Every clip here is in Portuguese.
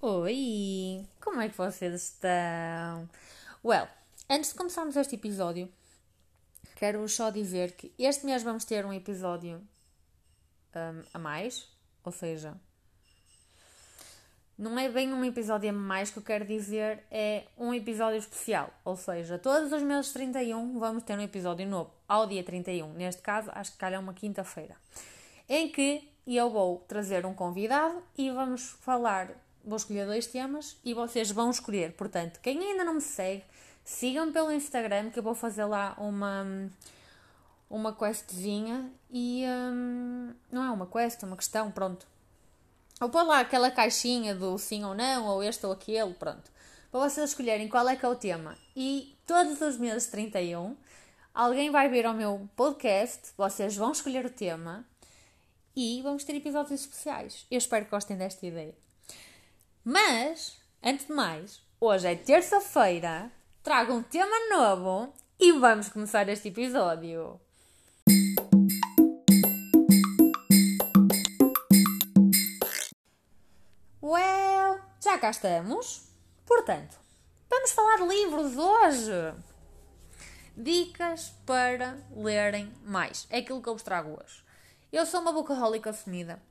Oi, como é que vocês estão? Well, antes de começarmos este episódio, quero só dizer que este mês vamos ter um episódio um, a mais, ou seja, não é bem um episódio a mais que eu quero dizer, é um episódio especial. Ou seja, todos os meses 31 vamos ter um episódio novo, ao dia 31. Neste caso, acho que calha uma quinta-feira. Em que eu vou trazer um convidado e vamos falar vou escolher dois temas e vocês vão escolher. Portanto, quem ainda não me segue, sigam-me pelo Instagram que eu vou fazer lá uma uma questzinha e um, não é uma quest, é uma questão, pronto. Ou pôr lá aquela caixinha do sim ou não, ou este ou aquele, pronto. Para vocês escolherem qual é que é o tema. E todos os meses 31, alguém vai vir ao meu podcast, vocês vão escolher o tema e vamos ter episódios especiais. Eu espero que gostem desta ideia. Mas, antes de mais, hoje é terça-feira, trago um tema novo e vamos começar este episódio. Well, já cá estamos. Portanto, vamos falar de livros hoje. Dicas para lerem mais. É aquilo que eu vos trago hoje. Eu sou uma bookaholic assumida.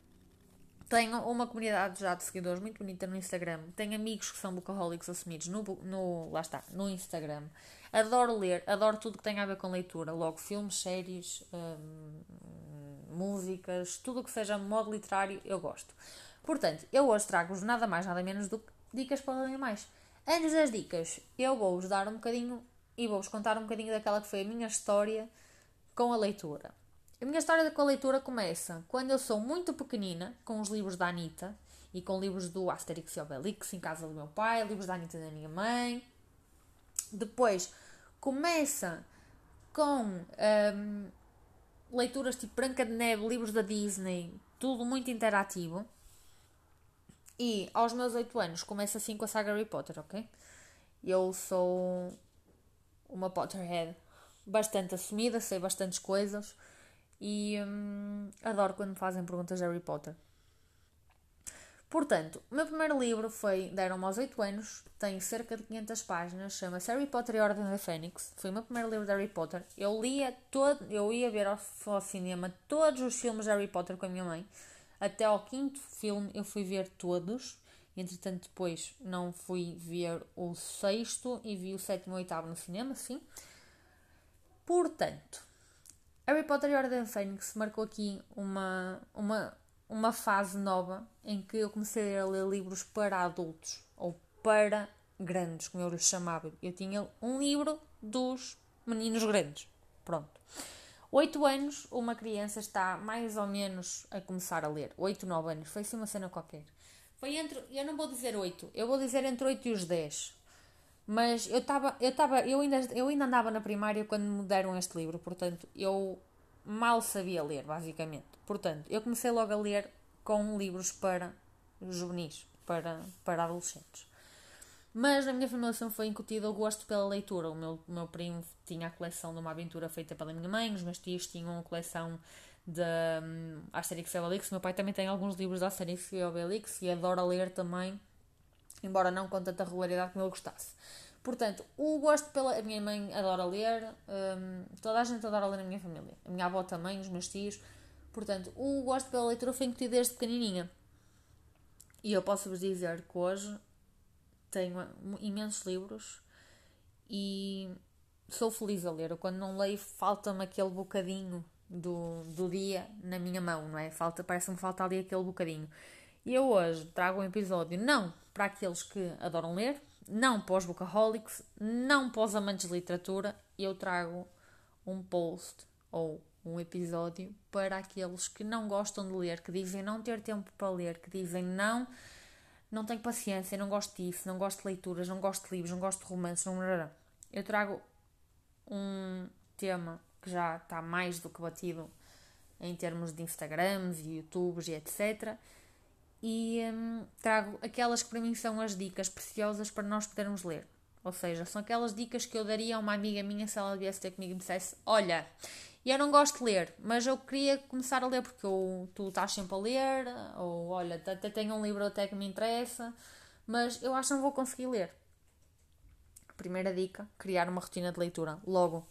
Tenho uma comunidade já de seguidores muito bonita no Instagram. Tenho amigos que são bookaholics assumidos no, no, lá está, no Instagram. Adoro ler, adoro tudo que tem a ver com leitura. Logo, filmes, séries, hum, músicas, tudo o que seja modo literário, eu gosto. Portanto, eu hoje trago-vos nada mais, nada menos do que dicas para lerem mais. Antes das dicas, eu vou-vos dar um bocadinho e vou-vos contar um bocadinho daquela que foi a minha história com a leitura. A minha história com a leitura começa quando eu sou muito pequenina, com os livros da Anitta e com livros do Asterix e Obelix em casa do meu pai, livros da Anitta da minha mãe. Depois começa com um, leituras tipo Branca de Neve, livros da Disney, tudo muito interativo. E aos meus 8 anos começa assim com a saga Harry Potter, ok? Eu sou uma Potterhead bastante assumida, sei bastantes coisas e hum, adoro quando me fazem perguntas de Harry Potter. Portanto, o meu primeiro livro foi Deram-me aos 8 anos, tem cerca de 500 páginas, chama-se Harry Potter e a Ordem da Fênix. Foi o meu primeiro livro de Harry Potter. Eu lia todo, eu ia ver ao, ao cinema todos os filmes de Harry Potter com a minha mãe. Até ao quinto filme eu fui ver todos. Entretanto, depois não fui ver o sexto e vi o sétimo e o oitavo no cinema, sim. Portanto, Harry Potter e a Ordem Fênix marcou aqui uma, uma, uma fase nova em que eu comecei a ler livros para adultos ou para grandes, como eu lhes chamava. Eu tinha um livro dos meninos grandes. Pronto. Oito anos, uma criança está mais ou menos a começar a ler. Oito, nove anos. Foi assim uma cena qualquer. Foi entre, eu não vou dizer oito, eu vou dizer entre oito e os dez. Mas eu estava, eu estava, eu ainda, eu ainda andava na primária quando me deram este livro, portanto, eu mal sabia ler, basicamente. Portanto, eu comecei logo a ler com livros para juvenis, para, para adolescentes. Mas na minha formação foi incutido o gosto pela leitura. O meu, meu primo tinha a coleção de uma aventura feita pela minha mãe, os meus tios tinham a coleção de um, Asterix e Obelix. O meu pai também tem alguns livros de Asterix e Obelix e adora ler também embora não com tanta regularidade como ele gostasse. Portanto, o gosto pela. A minha mãe adora ler, um, toda a gente adora ler na minha família. A minha avó também, os meus tios. Portanto, o gosto pela leitura foi incutido desde pequenininha. E eu posso vos dizer que hoje tenho imensos livros e sou feliz a ler. Quando não leio, falta-me aquele bocadinho do, do dia na minha mão, não é? Falta, parece-me falta ali aquele bocadinho. E eu hoje trago um episódio não para aqueles que adoram ler, não para os bookaholics, não para os amantes de literatura, eu trago um post ou um episódio para aqueles que não gostam de ler, que dizem não ter tempo para ler, que dizem não, não tenho paciência, não gosto disso, não gosto de leituras, não gosto de livros, não gosto de romances, não... eu trago um tema que já está mais do que batido em termos de Instagrams e YouTubes e etc e hum, trago aquelas que para mim são as dicas preciosas para nós podermos ler. Ou seja, são aquelas dicas que eu daria a uma amiga minha se ela viesse ter comigo e me dissesse: Olha, eu não gosto de ler, mas eu queria começar a ler porque eu, tu estás sempre a ler, ou olha, até tenho um livro até que me interessa, Mas eu acho que não vou conseguir ler. Primeira dica: criar uma rotina de leitura. Logo,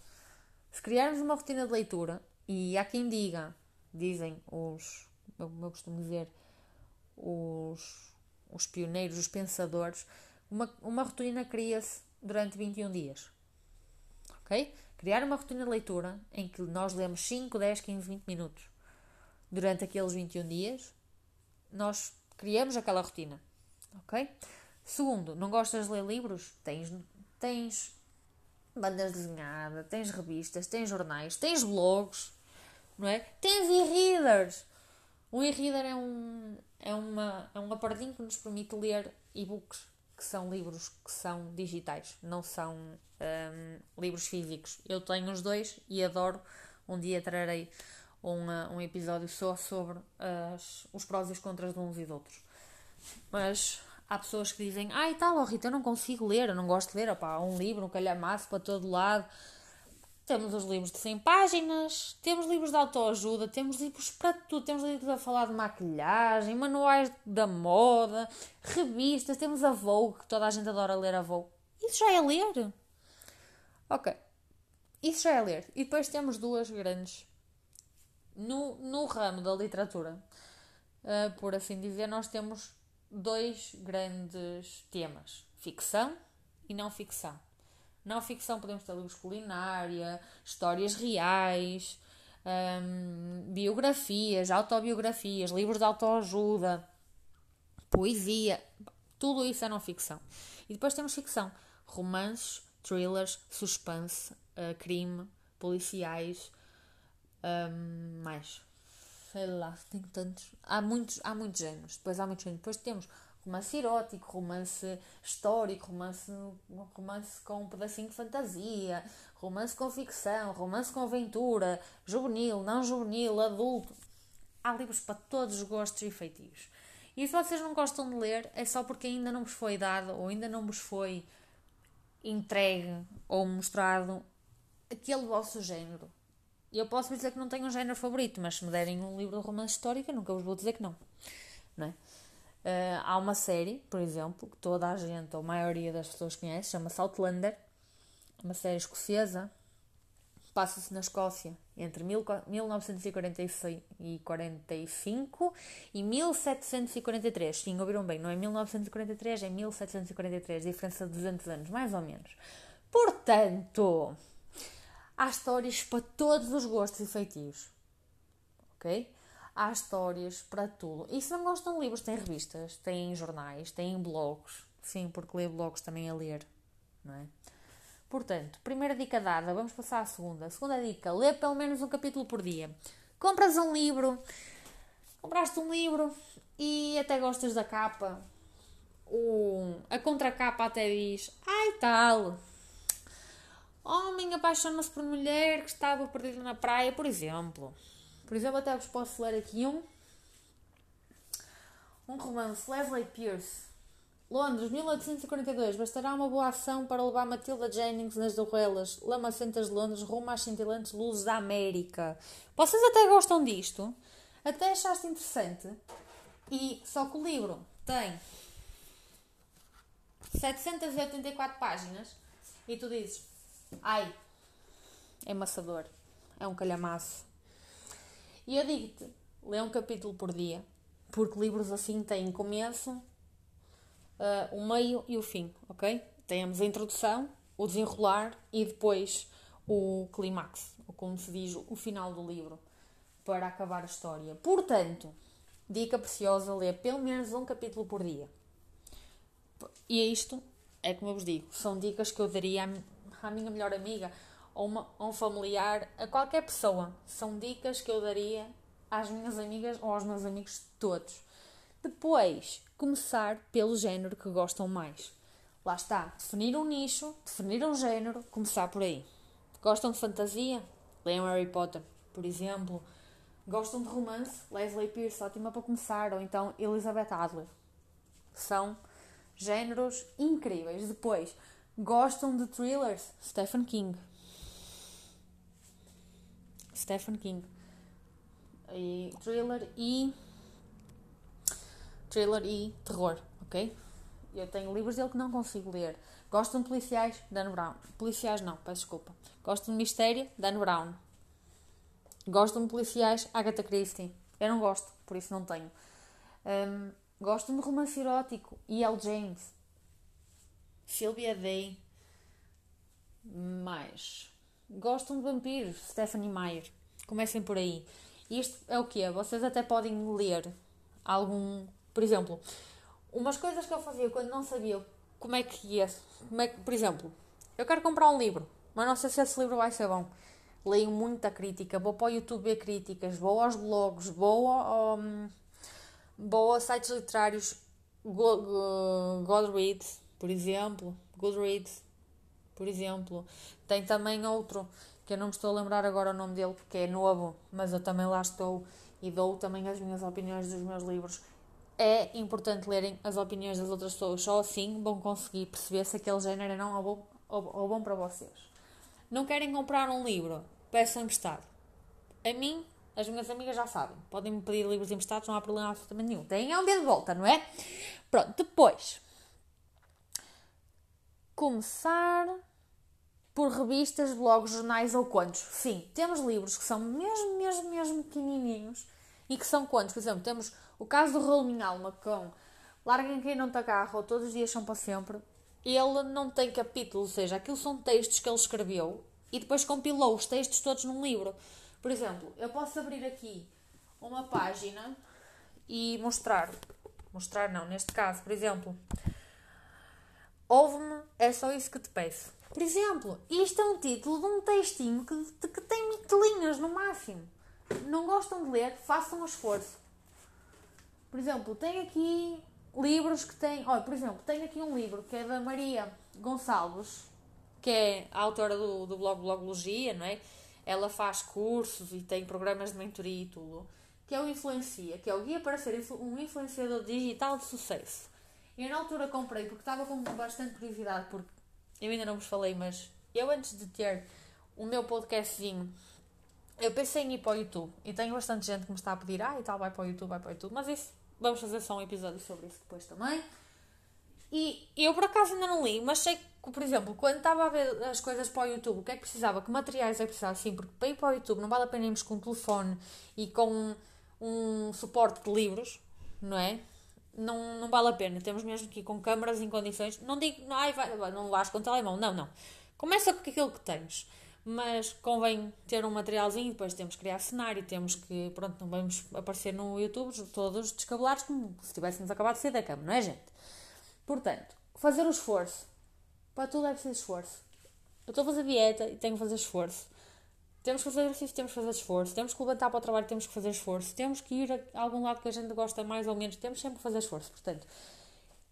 se criarmos uma rotina de leitura, e há quem diga, dizem os, como eu costumo dizer, os, os pioneiros, os pensadores, uma, uma rotina cria-se durante 21 dias. Ok? Criar uma rotina de leitura em que nós lemos 5, 10, 15, 20 minutos durante aqueles 21 dias, nós criamos aquela rotina. Ok? Segundo, não gostas de ler livros? Tens, tens bandas desenhadas, tens revistas, tens jornais, tens blogs, não é? Tens e-readers. Um e-reader é um, é, uma, é um aparelhinho que nos permite ler e-books, que são livros que são digitais, não são um, livros físicos. Eu tenho os dois e adoro. Um dia trarei um, um episódio só sobre as, os prós e os contras de uns e de outros. Mas há pessoas que dizem: Ai, ah, tal, oh, Rita, eu não consigo ler, eu não gosto de ler. Opá, um livro, um calhamaço para todo lado. Temos os livros de 100 páginas, temos livros de autoajuda, temos livros para tudo. Temos livros a falar de maquilhagem, manuais da moda, revistas, temos a Vogue, que toda a gente adora ler a Vogue. Isso já é ler. Ok. Isso já é ler. E depois temos duas grandes. No, no ramo da literatura, uh, por assim dizer, nós temos dois grandes temas: ficção e não ficção. Não ficção podemos ter livros culinária, histórias reais, um, biografias, autobiografias, livros de autoajuda, poesia, tudo isso é não ficção. E depois temos ficção, romances, thrillers, suspense, uh, crime, policiais, um, mais. Sei lá, tem tantos. Há muitos, há muitos géneros. Depois há muitos géneros. Depois temos romance erótico, romance histórico, romance, romance com um pedacinho de fantasia, romance com ficção, romance com aventura, juvenil, não juvenil, adulto. Há livros para todos os gostos e feitios. E se vocês não gostam de ler, é só porque ainda não vos foi dado ou ainda não vos foi entregue ou mostrado aquele vosso género. Eu posso dizer que não tenho um género favorito, mas se me derem um livro de romance histórico, eu nunca vos vou dizer que não. não é? Uh, há uma série, por exemplo, que toda a gente, ou a maioria das pessoas conhece, chama-se Outlander, uma série escocesa, passa-se na Escócia entre 1946 e 45 e 1743. Sim, ouviram bem, não é 1943, é 1743, diferença de 200 anos, mais ou menos. Portanto, há histórias para todos os gostos e feitios. Ok? Há histórias para tudo. E se não gostam de livros, tem revistas, tem jornais, tem blogs. Sim, porque ler blogs também é ler, não é? Portanto, primeira dica dada, vamos passar à segunda. Segunda dica, lê pelo menos um capítulo por dia. Compras um livro, compraste um livro e até gostas da capa. O, a contracapa até diz, ai tal, homem apaixona-se por mulher que estava perdida na praia, por exemplo. Por exemplo, até vos posso ler aqui um. Um romance, Leslie Pierce. Londres, 1842. Bastará uma boa ação para levar Matilda Jennings nas dorrelas lamacentas de Londres rumo às cintilantes luzes da América. Vocês até gostam disto? Até achaste interessante? E só que o livro tem 784 páginas e tu dizes: Ai, é maçador, é um calhamaço. E eu digo-te, lê um capítulo por dia, porque livros assim têm começo, uh, o meio e o fim, ok? Temos a introdução, o desenrolar e depois o clímax, ou como se diz, o final do livro, para acabar a história. Portanto, dica preciosa, lê pelo menos um capítulo por dia. E isto é como eu vos digo, são dicas que eu daria à minha melhor amiga ou uma, um familiar, a qualquer pessoa. São dicas que eu daria às minhas amigas ou aos meus amigos todos. Depois, começar pelo género que gostam mais. Lá está, definir um nicho, definir um género, começar por aí. Gostam de fantasia? Leiam Harry Potter, por exemplo. Gostam de romance? Leslie Pierce, ótima para começar. Ou então Elizabeth Adler. São géneros incríveis. Depois, gostam de thrillers? Stephen King. Stephen King. E thriller e. thriller e terror, ok? Eu tenho livros dele que não consigo ler. Gosto de policiais, Dan Brown. Policiais não, peço desculpa. Gosto de mistério, Dan Brown. Gosto de policiais, Agatha Christie. Eu não gosto, por isso não tenho. Um, gosto de romance erótico, E.L. James. Sylvia Day. Mais. Gosto de vampiros, Stephanie Meyer. Comecem por aí. Isto é o quê? Vocês até podem ler algum. Por exemplo, umas coisas que eu fazia quando não sabia como é que ia. Como é que, por exemplo, eu quero comprar um livro, mas não sei se esse livro vai ser bom. Leio muita crítica, vou para o YouTube ver críticas, vou aos blogs, vou, ao, vou a sites literários, Goodreads, por exemplo, Goodreads, por exemplo. Tem também outro, que eu não me estou a lembrar agora o nome dele, porque é novo, mas eu também lá estou e dou também as minhas opiniões dos meus livros é importante lerem as opiniões das outras pessoas, só assim vão conseguir perceber se aquele género não é bom, ou, ou bom para vocês. Não querem comprar um livro? Peçam emprestado. A mim, as minhas amigas já sabem, podem me pedir livros emprestados, não há problema absolutamente nenhum. Têm é um dia de volta, não é? Pronto, depois. Começar por revistas, blogs, jornais ou contos. Sim, temos livros que são mesmo, mesmo, mesmo pequenininhos e que são contos. Por exemplo, temos o caso do Raul Minha Alma com Larguem quem não te agarra ou Todos os dias são para sempre. Ele não tem capítulo, ou seja, aquilo são textos que ele escreveu e depois compilou os textos todos num livro. Por exemplo, eu posso abrir aqui uma página e mostrar. Mostrar não, neste caso, por exemplo. Ouve-me, é só isso que te peço. Por exemplo, isto é um título de um textinho que, que tem 20 linhas no máximo. Não gostam de ler? Façam um esforço. Por exemplo, tem aqui livros que têm. Olha, por exemplo, tem aqui um livro que é da Maria Gonçalves, que é a autora do, do blog Blogologia, não é? Ela faz cursos e tem programas de mentoria e tudo. Que é o Influencia, que é o guia para ser um influenciador digital de sucesso. Eu na altura comprei porque estava com bastante curiosidade, porque eu ainda não vos falei, mas eu antes de ter o meu podcastzinho eu pensei em ir para o YouTube e tenho bastante gente que me está a pedir, ah, e tal, vai para o YouTube, vai para o YouTube, mas isso, vamos fazer só um episódio sobre isso depois também. E eu por acaso ainda não li, mas sei que, por exemplo, quando estava a ver as coisas para o YouTube, o que é que precisava, que materiais é que precisava, sim, porque para ir para o YouTube não vale a pena irmos com um telefone e com um, um suporte de livros, não é? Não, não vale a pena, temos mesmo que ir com câmaras em condições, não digo, não, ai, vai, não vais com o telemóvel, não, não. Começa com aquilo que tens mas convém ter um materialzinho, depois temos que criar cenário, temos que, pronto, não vamos aparecer no YouTube todos descabelados como se tivéssemos acabado de sair da cama, não é, gente? Portanto, fazer o esforço. Para tudo é preciso esforço. Eu estou a fazer dieta e tenho que fazer esforço. Temos que fazer exercício, temos que fazer esforço. Temos que levantar para o trabalho, temos que fazer esforço. Temos que ir a algum lado que a gente gosta mais ou menos, temos sempre que fazer esforço. Portanto,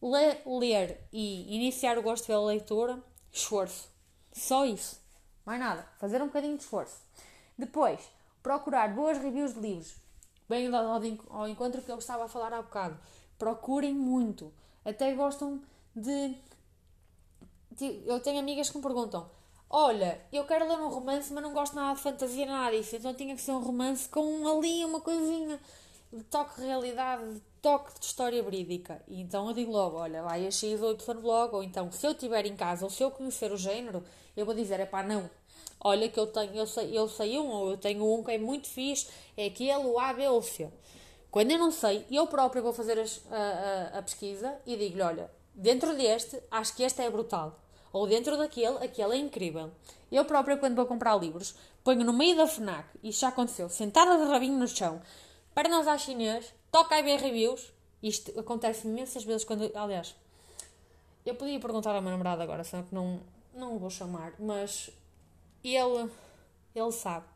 ler, ler e iniciar o gosto pela leitura, esforço. Só isso. Mais nada. Fazer um bocadinho de esforço. Depois, procurar boas reviews de livros. Bem ao, encontro que eu estava a falar há bocado. Procurem muito. Até gostam de. Eu tenho amigas que me perguntam: Olha, eu quero ler um romance, mas não gosto nada de fantasia, nada disso. Então tinha que ser um romance com ali uma coisinha de toque de realidade, de toque de história verídica. E então eu digo logo: Olha, vai a X ou Y blog, ou então se eu estiver em casa ou se eu conhecer o género, eu vou dizer, é pá, não. Olha que eu tenho, eu sei, eu sei um, ou eu tenho um que é muito fixe, é aquele, o A, B ou C. Quando eu não sei, eu próprio vou fazer as, a, a, a, pesquisa e digo-lhe, olha, dentro deste, acho que este é brutal. Ou dentro daquele, aquele é incrível. Eu própria, quando vou comprar livros, ponho no meio da FNAC, isto já aconteceu, sentada de rabinho no chão, pernas à chinês, toca a ver reviews. Isto acontece imensas vezes quando. Aliás, eu podia perguntar à minha namorada agora, só que não, não o vou chamar, mas ele, ele sabe.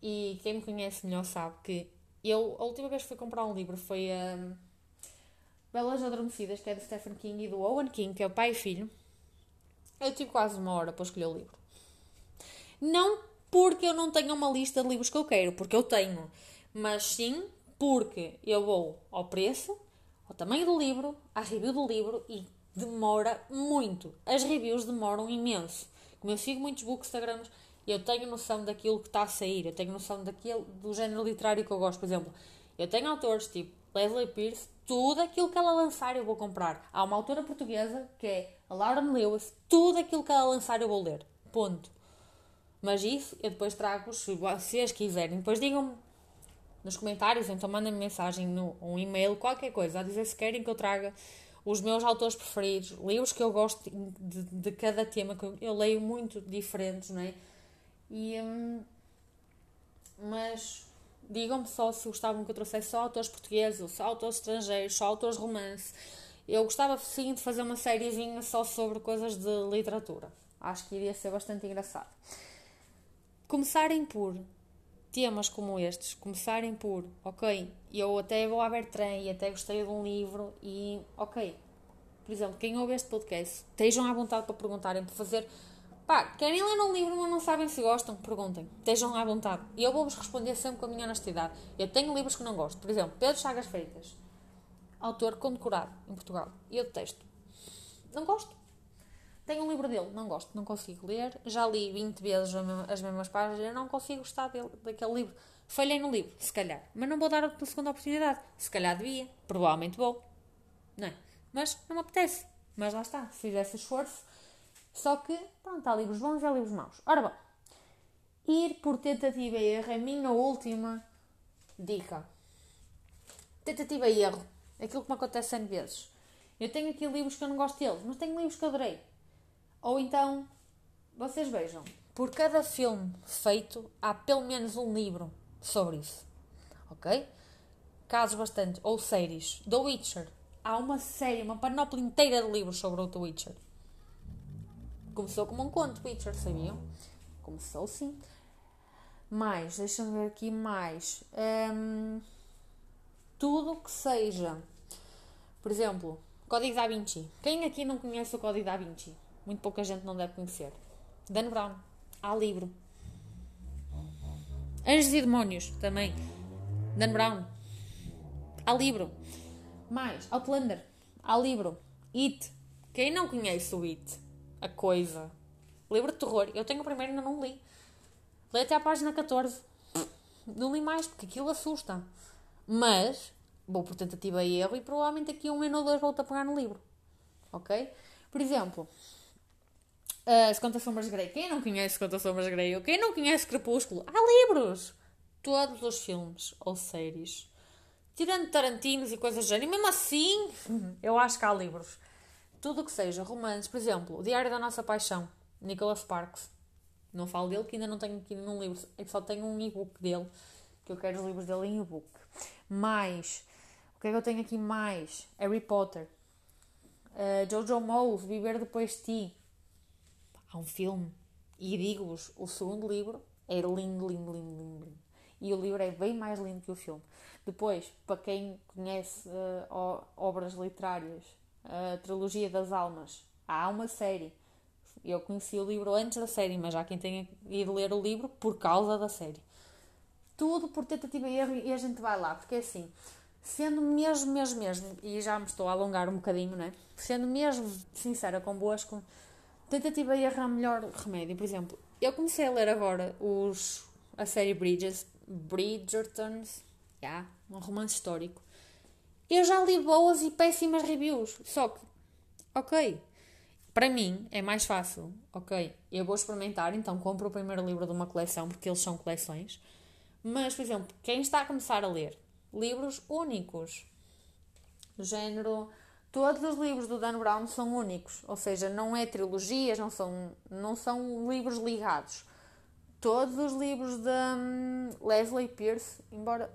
E quem me conhece melhor sabe que eu, a última vez que fui comprar um livro foi a um, Belas Adormecidas, que é de Stephen King e do Owen King, que é o pai e filho. Eu tive quase uma hora para escolher o livro. Não porque eu não tenha uma lista de livros que eu quero, porque eu tenho, mas sim porque eu vou ao preço, ao tamanho do livro, à review do livro e demora muito. As reviews demoram imenso. Como eu sigo muitos bookstagrams, eu tenho noção daquilo que está a sair, eu tenho noção daquilo, do género literário que eu gosto. Por exemplo, eu tenho autores tipo Leslie Pierce, tudo aquilo que ela lançar eu vou comprar. Há uma autora portuguesa que é a Lauren Lewis, tudo aquilo que ela lançar eu vou ler. Ponto. Mas isso eu depois trago, se vocês quiserem. Depois digam-me nos comentários, então mandem-me mensagem no um e-mail, qualquer coisa, a dizer se querem que eu traga os meus autores preferidos, livros que eu gosto de, de cada tema, que eu, eu, leio muito diferentes, não é? E, hum, mas digam-me só se gostavam que eu trouxesse só autores portugueses, só autores estrangeiros, só autores romance. Eu gostava sim de fazer uma sériezinha só sobre coisas de literatura. Acho que iria ser bastante engraçado. Começarem por temas como estes, começarem por, ok, eu até vou à Bertrand e até gostei de um livro e, ok, por exemplo, quem ouve este podcast, estejam à vontade para perguntarem, para fazer, pá, querem ler um livro mas não sabem se gostam, perguntem, estejam à vontade. E eu vou-vos responder sempre com a minha honestidade. Eu tenho livros que não gosto, por exemplo, Pedro Chagas Freitas, autor condecorado em Portugal, e eu detesto. Não gosto. Tenho um livro dele, não gosto, não consigo ler. Já li 20 vezes as mesmas páginas, não consigo gostar dele, daquele livro. Falhei no livro, se calhar. Mas não vou dar a segunda oportunidade. Se calhar devia, provavelmente vou. Não é? Mas não me apetece. Mas lá está, se fizesse esforço. Só que, pronto, há livros bons e há livros maus. Ora bom, ir por tentativa e erro é a minha última dica. Tentativa e erro. Aquilo que me acontece 100 vezes. Eu tenho aqui livros que eu não gosto deles, mas tenho livros que adorei. Ou então, vocês vejam, por cada filme feito, há pelo menos um livro sobre isso. Ok? Casos bastante. Ou séries. The Witcher. Há uma série, uma panóplia inteira de livros sobre o The Witcher. Começou como um conto, Witcher, sabiam? Começou sim. Mais, deixa-me ver aqui mais. Um, tudo que seja. Por exemplo, Código da Vinci. Quem aqui não conhece o Código da Vinci? muito pouca gente não deve conhecer. Dan Brown, há livro. Anjos e Demónios, também. Dan Brown, há livro. Mais, Outlander, há livro. It, quem não conhece o It? A coisa. Livro de terror. Eu tenho o primeiro e ainda não li. Li até à página 14. Não li mais, porque aquilo assusta. Mas, vou por tentativa e erro e provavelmente aqui um ano ou dois volto a pegar no livro. Ok? Por exemplo, Uh, Conta Sombras Grey. Quem não conhece Conta Sombras Grey? Quem não conhece Crepúsculo? Há livros! Todos os filmes ou séries. Tirando Tarantinos e coisas do género. E mesmo assim, eu acho que há livros. Tudo o que seja, romances. Por exemplo, O Diário da Nossa Paixão. Nicholas Sparks. Não falo dele, que ainda não tenho aqui nenhum livro. Que só tenho um e-book dele. Que eu quero os livros dele em e-book. Mais. O que é que eu tenho aqui mais? Harry Potter. Uh, Jojo Moe, Viver Depois de Ti há um filme. E digo-vos, o segundo livro é lindo, lindo, lindo, lindo, E o livro é bem mais lindo que o filme. Depois, para quem conhece uh, obras literárias, a Trilogia das Almas, há uma série. Eu conheci o livro antes da série, mas há quem tenha ido ler o livro por causa da série. Tudo por tentativa e erro e a gente vai lá, porque é assim, sendo mesmo, mesmo, mesmo, e já me estou a alongar um bocadinho, né? Sendo mesmo sincera convosco, tentativa e erro é o melhor remédio. Por exemplo, eu comecei a ler agora os, a série Bridges, Bridgertons, yeah, um romance histórico. Eu já li boas e péssimas reviews. Só que, ok, para mim é mais fácil. Ok, eu vou experimentar, então compro o primeiro livro de uma coleção, porque eles são coleções. Mas, por exemplo, quem está a começar a ler livros únicos, do género Todos os livros do Dan Brown são únicos, ou seja, não é trilogias, não são, não são livros ligados. Todos os livros da um, Leslie Pierce, embora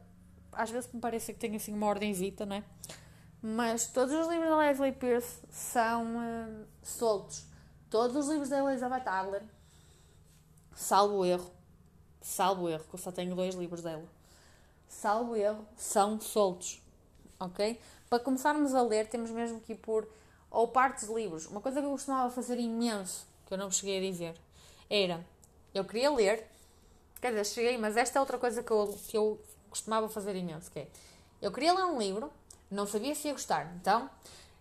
às vezes me pareça que tenha assim uma ordenzita, não é? Mas todos os livros da Leslie Pierce são uh, soltos. Todos os livros da Elizabeth Adler, salvo erro, salvo erro, que eu só tenho dois livros dela, salvo erro, são soltos, ok? para começarmos a ler, temos mesmo que ir por ou partes de livros. Uma coisa que eu costumava fazer imenso, que eu não cheguei a dizer, era eu queria ler, quer dizer, cheguei, mas esta é outra coisa que eu, que eu costumava fazer imenso, que é eu queria ler um livro, não sabia se ia gostar, então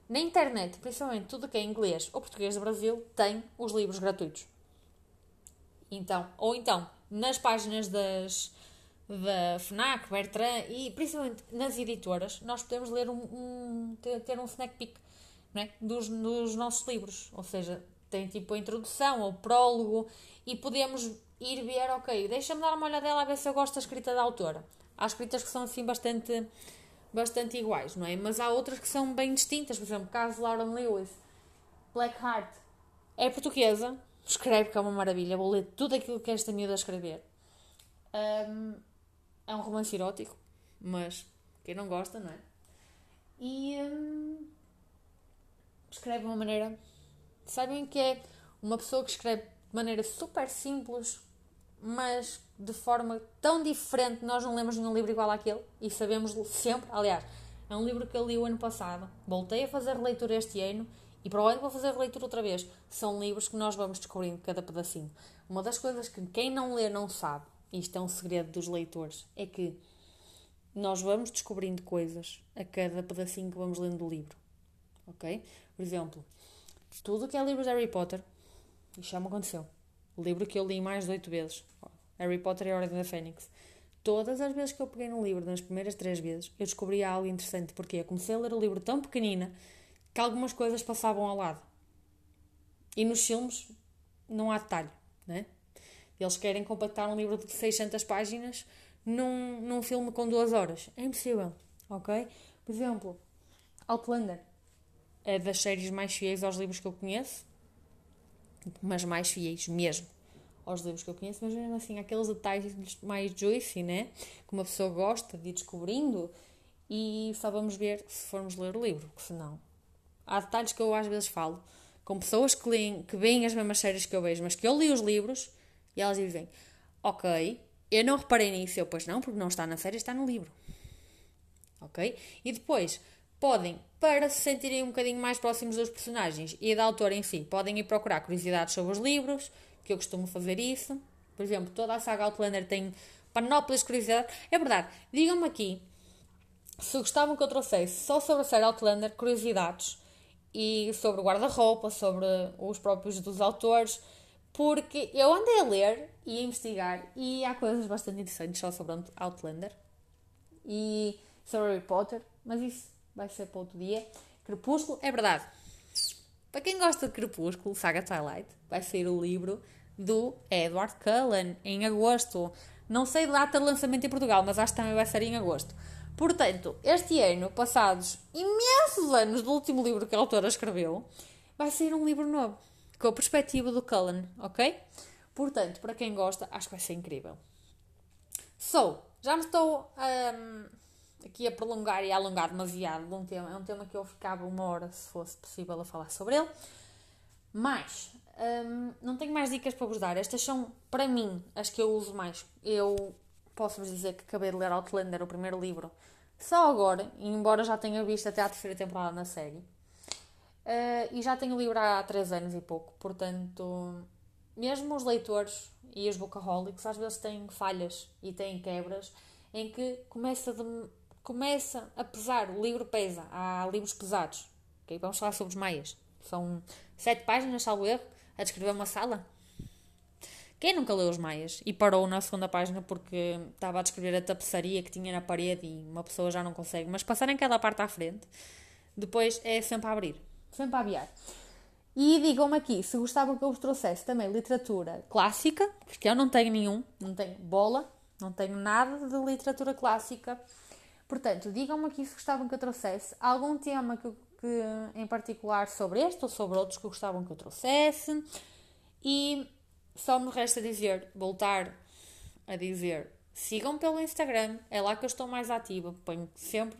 na internet, principalmente tudo que é inglês ou português do Brasil, tem os livros gratuitos. Então, ou então, nas páginas das, da FNAC, Bertrand e principalmente nas editoras, nós podemos ler um, um ter, um snack peek é? dos, dos nossos livros. Ou seja, tem tipo a introdução ou prólogo e podemos ir ver, ok, deixa-me dar uma olhadela a ver se eu gosto da escrita da autora. Há escritas que são assim bastante, bastante iguais, não é? Mas há outras que são bem distintas. Por exemplo, caso Lauren Lewis, Blackheart, é portuguesa, escreve que é uma maravilha, vou ler tudo aquilo que esta miúda escrever. Um, é um romance erótico, mas quem não gosta, não é? E um, escreve de uma maneira. Sabem que é uma pessoa que escreve de maneira super simples, mas de forma tão diferente, nós não lemos nenhum livro igual àquele e sabemos sempre. Aliás, é um livro que eu li o ano passado, voltei a fazer leitura este ano e provavelmente vou fazer leitura outra vez. São livros que nós vamos descobrindo cada pedacinho. Uma das coisas que quem não lê não sabe, isto é um segredo dos leitores, é que nós vamos descobrindo coisas a cada pedacinho que vamos lendo do livro. Ok? Por exemplo, tudo que é livros de Harry Potter, isto já me aconteceu. O livro que eu li mais de oito vezes, Harry Potter e a Ordem da Fênix. Todas as vezes que eu peguei no livro, nas primeiras três vezes, eu descobri algo interessante, porque eu comecei a ler o livro tão pequenina que algumas coisas passavam ao lado. E nos filmes não há detalhe, né? Eles querem compactar um livro de 600 páginas num, num filme com duas horas. É impossível, ok? Por exemplo, Outlander é das séries mais fiéis aos livros que eu conheço, mas mais fiéis mesmo aos livros que eu conheço, mas mesmo assim, aqueles detalhes mais juicy, né? Que uma pessoa gosta de ir descobrindo e só vamos ver se formos ler o livro, porque senão. Há detalhes que eu às vezes falo com pessoas que, leem, que veem as mesmas séries que eu vejo, mas que eu li os livros e elas dizem: Ok, eu não reparei nisso, eu pois não, porque não está na série, está no livro. Ok? E depois podem, para se sentirem um bocadinho mais próximos dos personagens e da autora em si, podem ir procurar curiosidades sobre os livros, que eu costumo fazer isso. Por exemplo, toda a saga Outlander tem panóplias de curiosidades. É verdade, digam-me aqui se gostavam que eu trouxesse só sobre a série Outlander curiosidades e sobre guarda-roupa, sobre os próprios dos autores, porque eu andei a ler e a investigar e há coisas bastante interessantes só sobre Outlander e sobre Harry Potter, mas isso vai ser para outro dia. Crepúsculo, é verdade. Para quem gosta de Crepúsculo, Saga Twilight, vai sair o livro do Edward Cullen em agosto. Não sei data de lançamento em Portugal, mas acho que também vai ser em agosto. Portanto, este ano, passados imensos anos do último livro que a autora escreveu, vai sair um livro novo, com a perspectiva do Cullen, ok? Portanto, para quem gosta, acho que vai ser incrível. So, já me estou um, aqui a prolongar e a alongar demasiado de um tema. É um tema que eu ficava uma hora, se fosse possível, a falar sobre ele. Mas, um, não tenho mais dicas para vos dar. Estas são, para mim, as que eu uso mais. Eu posso-vos dizer que acabei de ler Outlander, o primeiro livro, só agora, embora já tenha visto até a terceira temporada na série. Uh, e já tenho o livro há 3 anos e pouco, portanto, mesmo os leitores e os bookaholics às vezes têm falhas e têm quebras em que começa, de, começa a pesar, o livro pesa, há livros pesados. Okay? Vamos falar sobre os maias. São sete páginas, salvo erro, a descrever uma sala. Quem nunca leu os Maias e parou na segunda página porque estava a descrever a tapeçaria que tinha na parede e uma pessoa já não consegue, mas passar em cada parte à frente, depois é sempre a abrir, sempre a aviar. E digam-me aqui se gostavam que eu vos trouxesse também literatura clássica, porque eu não tenho nenhum, não tenho bola, não tenho nada de literatura clássica. Portanto, digam-me aqui se gostavam que eu trouxesse algum tema que, que, em particular sobre este ou sobre outros que gostavam que eu trouxesse. E só me resta dizer, voltar a dizer, sigam pelo Instagram, é lá que eu estou mais ativa. Ponho sempre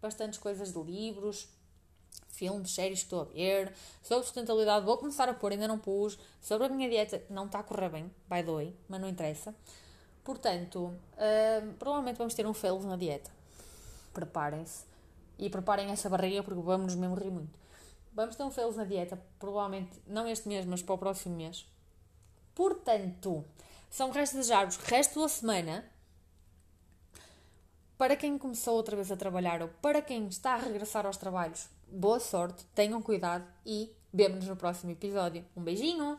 bastantes coisas de livros, filmes, séries que estou a ver, sobre sustentabilidade, vou começar a pôr, ainda não pus, sobre a minha dieta, não está a correr bem, by the way, mas não interessa. Portanto, uh, provavelmente vamos ter um fail na dieta. Preparem-se e preparem essa barriga porque vamos mesmo rir muito. Vamos ter um fail na dieta, provavelmente não este mês, mas para o próximo mês. Portanto, são restos desejar-vos resto da semana para quem começou outra vez a trabalhar ou para quem está a regressar aos trabalhos, boa sorte, tenham cuidado e vemo-nos no próximo episódio. Um beijinho!